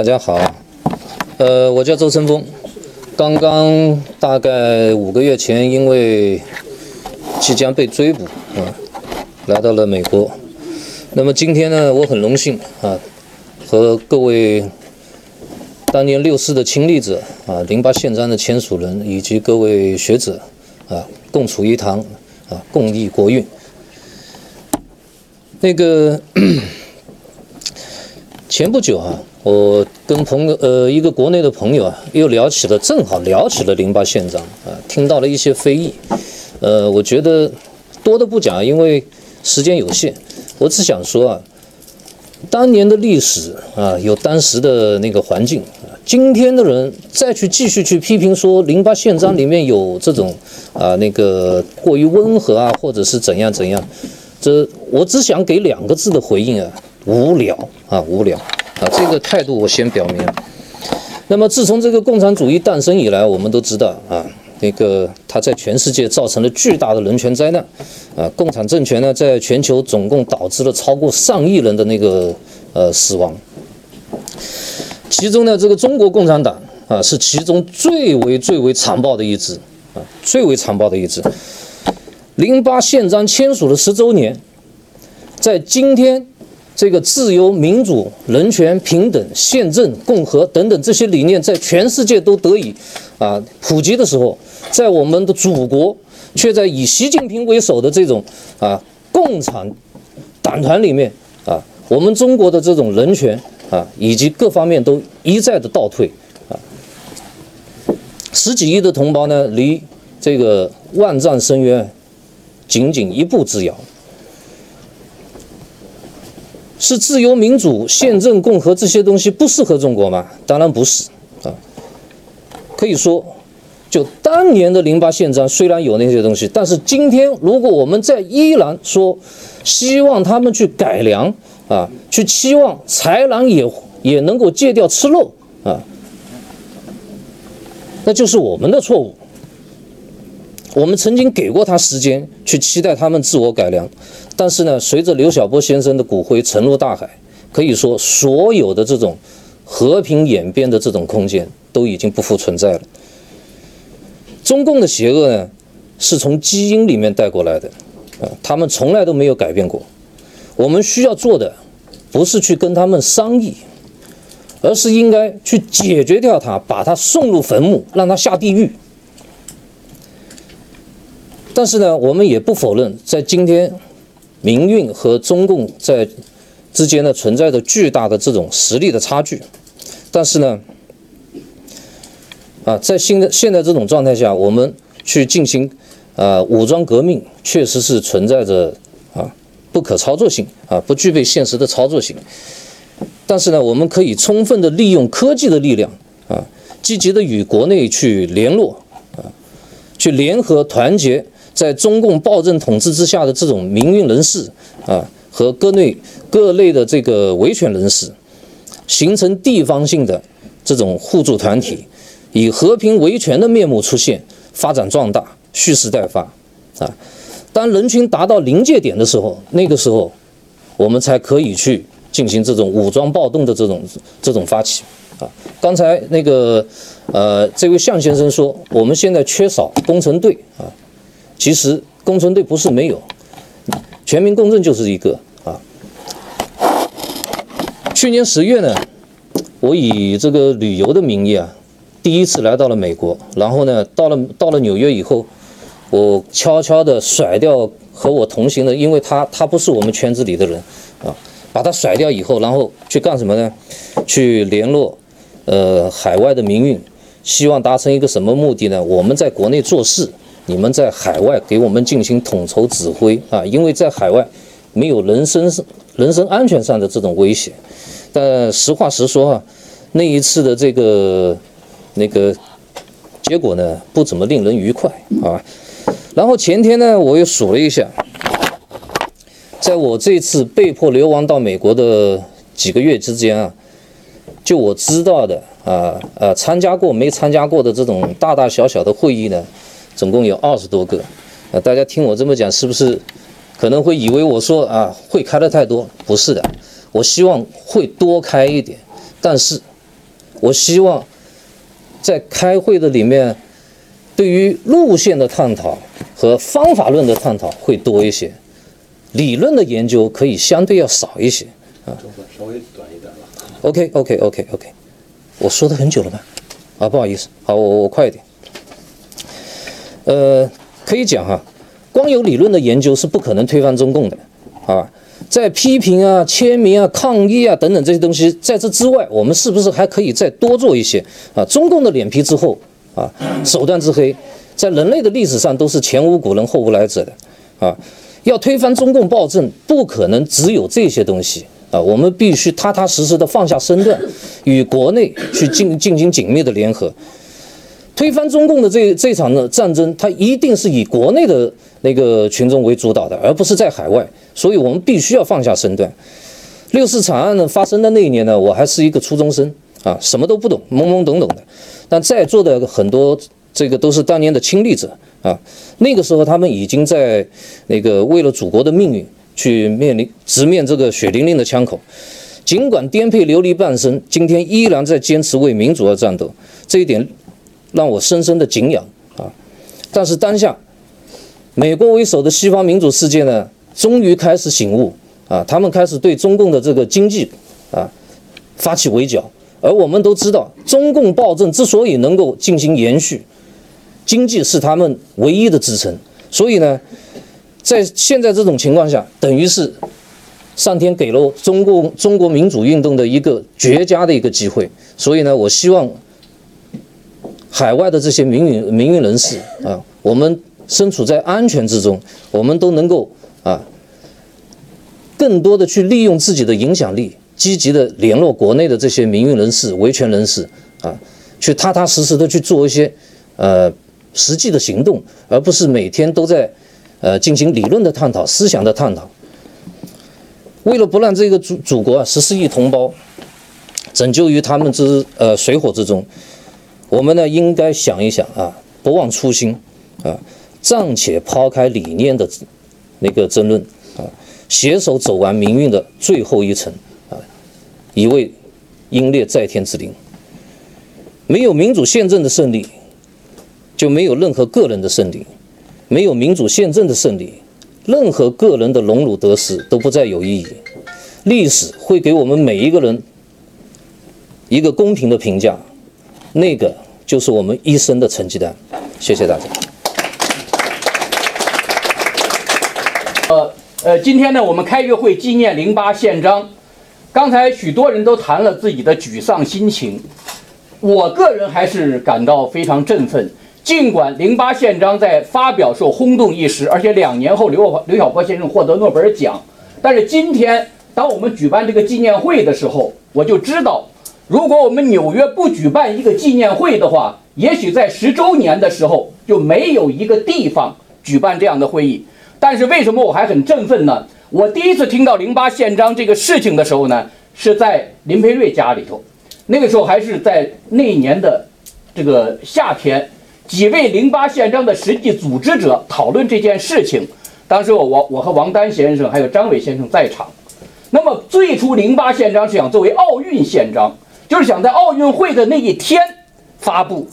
大家好，呃，我叫周成峰，刚刚大概五个月前，因为即将被追捕啊，来到了美国。那么今天呢，我很荣幸啊，和各位当年六四的亲历者啊，零八宪章的签署人以及各位学者啊，共处一堂啊，共议国运。那个 前不久啊。我跟朋友，呃，一个国内的朋友啊，又聊起了，正好聊起了零八宪章啊，听到了一些非议，呃，我觉得多的不讲，因为时间有限，我只想说啊，当年的历史啊，有当时的那个环境，今天的人再去继续去批评说零八宪章里面有这种啊那个过于温和啊，或者是怎样怎样，这我只想给两个字的回应啊，无聊啊，无聊。啊，这个态度我先表明。那么，自从这个共产主义诞生以来，我们都知道啊，那个它在全世界造成了巨大的人权灾难。啊，共产政权呢，在全球总共导致了超过上亿人的那个呃死亡。其中呢，这个中国共产党啊，是其中最为最为残暴的一支啊，最为残暴的一支。零八宪章签署了十周年，在今天。这个自由、民主、人权、平等、宪政、共和等等这些理念在全世界都得以啊普及的时候，在我们的祖国，却在以习近平为首的这种啊共产党团里面啊，我们中国的这种人权啊以及各方面都一再的倒退啊，十几亿的同胞呢，离这个万丈深渊仅仅一步之遥。是自由、民主、宪政、共和这些东西不适合中国吗？当然不是啊。可以说，就当年的零八宪章虽然有那些东西，但是今天如果我们在依然说希望他们去改良啊，去期望豺狼也也能够戒掉吃肉啊，那就是我们的错误。我们曾经给过他时间去期待他们自我改良，但是呢，随着刘晓波先生的骨灰沉入大海，可以说所有的这种和平演变的这种空间都已经不复存在了。中共的邪恶呢，是从基因里面带过来的，啊，他们从来都没有改变过。我们需要做的不是去跟他们商议，而是应该去解决掉他，把他送入坟墓，让他下地狱。但是呢，我们也不否认，在今天，民运和中共在之间呢存在着巨大的这种实力的差距。但是呢，啊，在现在现在这种状态下，我们去进行啊武装革命，确实是存在着啊不可操作性啊，不具备现实的操作性。但是呢，我们可以充分的利用科技的力量啊，积极的与国内去联络啊，去联合团结。在中共暴政统治之下的这种民运人士啊，和各类各类的这个维权人士，形成地方性的这种互助团体，以和平维权的面目出现，发展壮大，蓄势待发啊！当人群达到临界点的时候，那个时候，我们才可以去进行这种武装暴动的这种这种发起啊！刚才那个呃，这位向先生说，我们现在缺少工程队啊。其实工程队不是没有，全民共振就是一个啊。去年十月呢，我以这个旅游的名义啊，第一次来到了美国，然后呢，到了到了纽约以后，我悄悄地甩掉和我同行的，因为他他不是我们圈子里的人啊，把他甩掉以后，然后去干什么呢？去联络呃海外的民运，希望达成一个什么目的呢？我们在国内做事。你们在海外给我们进行统筹指挥啊，因为在海外没有人身人身安全上的这种威胁。但实话实说啊，那一次的这个那个结果呢，不怎么令人愉快啊。然后前天呢，我又数了一下，在我这次被迫流亡到美国的几个月之间啊，就我知道的啊呃参加过没参加过的这种大大小小的会议呢。总共有二十多个，啊，大家听我这么讲，是不是可能会以为我说啊会开的太多？不是的，我希望会多开一点，但是我希望在开会的里面，对于路线的探讨和方法论的探讨会多一些，理论的研究可以相对要少一些啊。稍微短一点吧。OK OK OK OK，我说的很久了吧？啊，不好意思，好，我我快一点。呃，可以讲哈，光有理论的研究是不可能推翻中共的啊。在批评啊、签名啊、抗议啊等等这些东西，在这之外，我们是不是还可以再多做一些啊？中共的脸皮之厚啊，手段之黑，在人类的历史上都是前无古人后无来者的啊。要推翻中共暴政，不可能只有这些东西啊。我们必须踏踏实实的放下身段，与国内去进进行紧密的联合。推翻中共的这这场的战争，它一定是以国内的那个群众为主导的，而不是在海外。所以我们必须要放下身段。六四惨案呢发生的那一年呢，我还是一个初中生啊，什么都不懂，懵懵懂懂的。但在座的很多这个都是当年的亲历者啊，那个时候他们已经在那个为了祖国的命运去面临直面这个血淋淋的枪口，尽管颠沛流离半生，今天依然在坚持为民主而战斗，这一点。让我深深的敬仰啊！但是当下，美国为首的西方民主世界呢，终于开始醒悟啊，他们开始对中共的这个经济啊发起围剿。而我们都知道，中共暴政之所以能够进行延续，经济是他们唯一的支撑。所以呢，在现在这种情况下，等于是上天给了中共中国民主运动的一个绝佳的一个机会。所以呢，我希望。海外的这些民运民运人士啊，我们身处在安全之中，我们都能够啊，更多的去利用自己的影响力，积极的联络国内的这些民运人士、维权人士啊，去踏踏实实的去做一些呃实际的行动，而不是每天都在呃进行理论的探讨、思想的探讨。为了不让这个祖祖国啊十四亿同胞拯救于他们之呃水火之中。我们呢，应该想一想啊，不忘初心啊，暂且抛开理念的那个争论啊，携手走完命运的最后一程啊，以为英烈在天之灵。没有民主宪政的胜利，就没有任何个人的胜利；没有民主宪政的胜利，任何个人的荣辱得失都不再有意义。历史会给我们每一个人一个公平的评价。那个就是我们一生的成绩单，谢谢大家。呃呃，今天呢，我们开个会纪念零八宪章。刚才许多人都谈了自己的沮丧心情，我个人还是感到非常振奋。尽管零八宪章在发表时候轰动一时，而且两年后刘刘晓波先生获得诺贝尔奖，但是今天当我们举办这个纪念会的时候，我就知道。如果我们纽约不举办一个纪念会的话，也许在十周年的时候就没有一个地方举办这样的会议。但是为什么我还很振奋呢？我第一次听到零八宪章这个事情的时候呢，是在林培瑞家里头，那个时候还是在那一年的这个夏天，几位零八宪章的实际组织者讨论这件事情。当时我我我和王丹先生还有张伟先生在场。那么最初零八宪章是想作为奥运宪章。就是想在奥运会的那一天发布，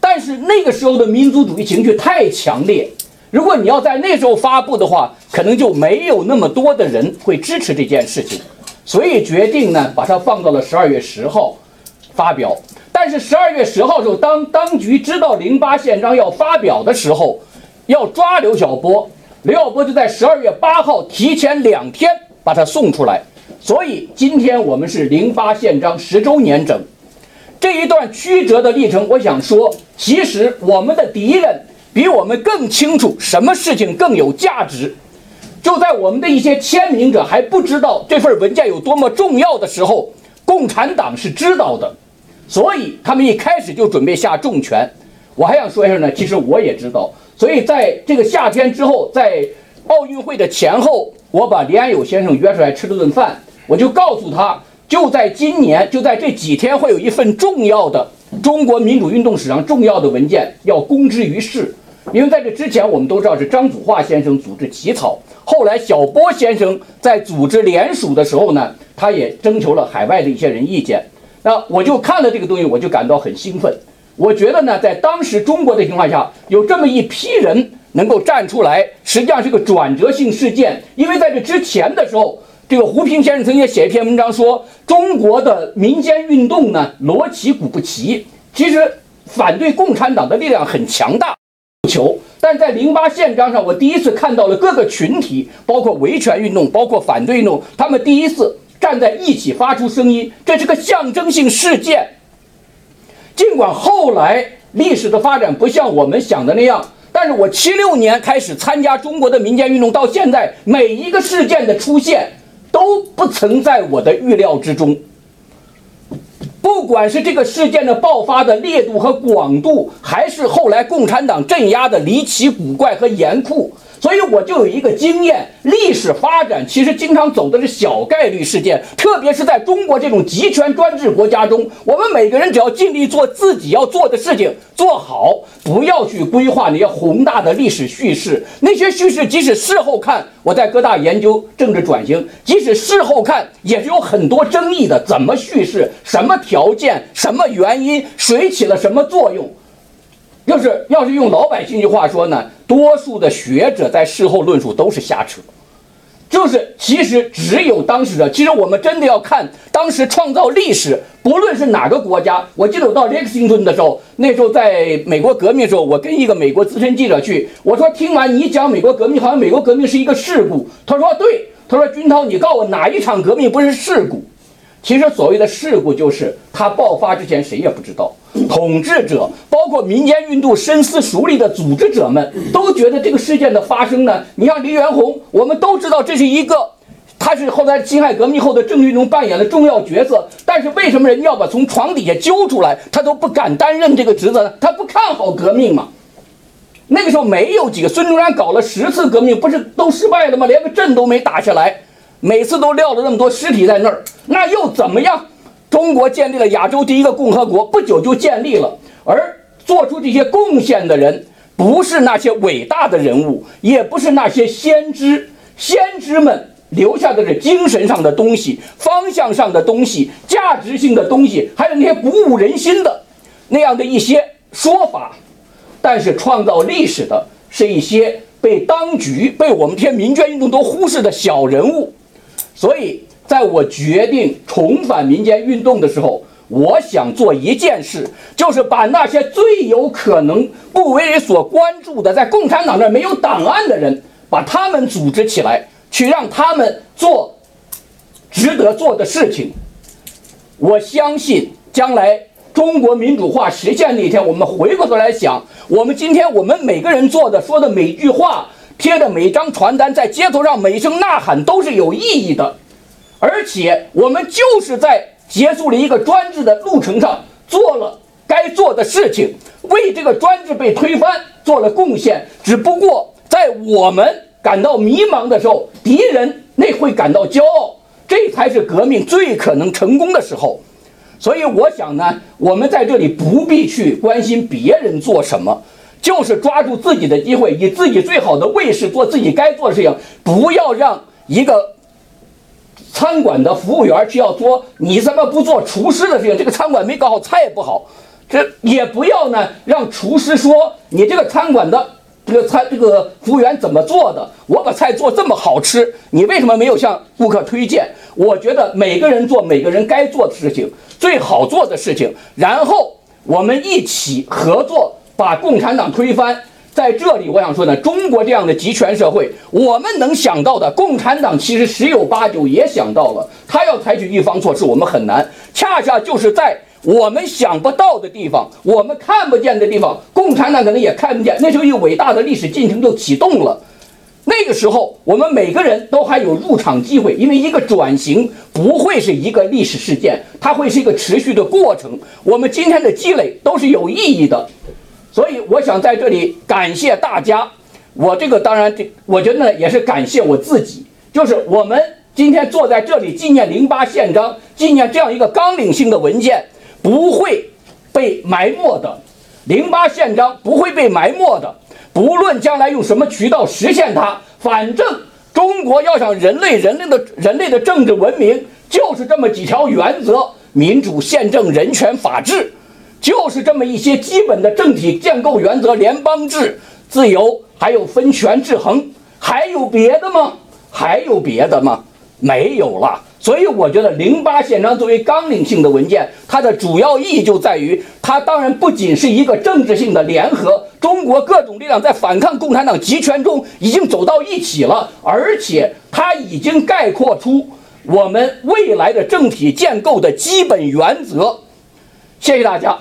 但是那个时候的民族主义情绪太强烈，如果你要在那时候发布的话，可能就没有那么多的人会支持这件事情，所以决定呢把它放到了十二月十号发表。但是十二月十号的时候，当当局知道零八宪章要发表的时候，要抓刘晓波，刘晓波就在十二月八号提前两天把他送出来。所以今天我们是零八宪章十周年整，这一段曲折的历程，我想说，其实我们的敌人比我们更清楚什么事情更有价值。就在我们的一些签名者还不知道这份文件有多么重要的时候，共产党是知道的，所以他们一开始就准备下重拳。我还想说一下呢，其实我也知道，所以在这个夏天之后，在奥运会的前后，我把李安友先生约出来吃了顿饭。我就告诉他，就在今年，就在这几天，会有一份重要的中国民主运动史上重要的文件要公之于世。因为在这之前，我们都知道是张祖化先生组织起草，后来小波先生在组织联署的时候呢，他也征求了海外的一些人意见。那我就看了这个东西，我就感到很兴奋。我觉得呢，在当时中国的情况下，有这么一批人能够站出来，实际上是个转折性事件。因为在这之前的时候，这个胡平先生曾经写一篇文章说，中国的民间运动呢，锣旗鼓不齐。其实反对共产党的力量很强大，求。但在零八宪章上，我第一次看到了各个群体，包括维权运动，包括反对运动，他们第一次站在一起发出声音，这是个象征性事件。尽管后来历史的发展不像我们想的那样，但是我七六年开始参加中国的民间运动，到现在每一个事件的出现都不曾在我的预料之中。不管是这个事件的爆发的烈度和广度，还是后来共产党镇压的离奇古怪和严酷。所以我就有一个经验，历史发展其实经常走的是小概率事件，特别是在中国这种集权专制国家中，我们每个人只要尽力做自己要做的事情，做好，不要去规划那些宏大的历史叙事。那些叙事即使事后看，我在各大研究政治转型，即使事后看也是有很多争议的。怎么叙事？什么条件？什么原因？谁起了什么作用？要是要是用老百姓的话说呢，多数的学者在事后论述都是瞎扯，就是其实只有当事者。其实我们真的要看当时创造历史，不论是哪个国家。我记得我到雷克星顿的时候，那时候在美国革命的时候，我跟一个美国资深记者去，我说听完你讲美国革命，好像美国革命是一个事故。他说对，他说军涛，你告诉我哪一场革命不是事故？其实所谓的事故，就是它爆发之前谁也不知道，统治者包括民间运动深思熟虑的组织者们都觉得这个事件的发生呢。你像黎元洪，我们都知道这是一个，他是后来辛亥革命后的政治运动扮演了重要角色。但是为什么人家要把从床底下揪出来，他都不敢担任这个职责呢？他不看好革命嘛？那个时候没有几个，孙中山搞了十次革命，不是都失败了吗？连个阵都没打下来。每次都撂了那么多尸体在那儿，那又怎么样？中国建立了亚洲第一个共和国，不久就建立了。而做出这些贡献的人，不是那些伟大的人物，也不是那些先知。先知们留下的是精神上的东西、方向上的东西、价值性的东西，还有那些鼓舞人心的那样的一些说法。但是创造历史的是一些被当局、被我们这些民权运动都忽视的小人物。所以，在我决定重返民间运动的时候，我想做一件事，就是把那些最有可能不为人所关注的，在共产党那没有档案的人，把他们组织起来，去让他们做值得做的事情。我相信，将来中国民主化实现那一天，我们回过头来想，我们今天我们每个人做的、说的每句话。贴的每张传单，在街头上每声呐喊都是有意义的，而且我们就是在结束了一个专制的路程上做了该做的事情，为这个专制被推翻做了贡献。只不过在我们感到迷茫的时候，敌人那会感到骄傲，这才是革命最可能成功的时候。所以我想呢，我们在这里不必去关心别人做什么。就是抓住自己的机会，以自己最好的位置做自己该做的事情，不要让一个餐馆的服务员去要说你怎么不做厨师的事情，这个餐馆没搞好，菜不好。这也不要呢，让厨师说你这个餐馆的这个餐这个服务员怎么做的，我把菜做这么好吃，你为什么没有向顾客推荐？我觉得每个人做每个人该做的事情，最好做的事情，然后我们一起合作。把共产党推翻，在这里我想说呢，中国这样的集权社会，我们能想到的，共产党其实十有八九也想到了。他要采取预防措施，我们很难。恰恰就是在我们想不到的地方，我们看不见的地方，共产党可能也看不见。那时候一伟大的历史进程就启动了。那个时候，我们每个人都还有入场机会，因为一个转型不会是一个历史事件，它会是一个持续的过程。我们今天的积累都是有意义的。想在这里感谢大家，我这个当然这我觉得呢也是感谢我自己，就是我们今天坐在这里纪念零八宪章，纪念这样一个纲领性的文件不会被埋没的，零八宪章不会被埋没的，不论将来用什么渠道实现它，反正中国要想人类人类的人类的政治文明就是这么几条原则。民主、宪政、人权、法治，就是这么一些基本的政体建构原则，联邦制、自由，还有分权制衡，还有别的吗？还有别的吗？没有了。所以我觉得零八宪章作为纲领性的文件，它的主要意义就在于，它当然不仅是一个政治性的联合，中国各种力量在反抗共产党集权中已经走到一起了，而且它已经概括出我们未来的政体建构的基本原则。谢谢大家。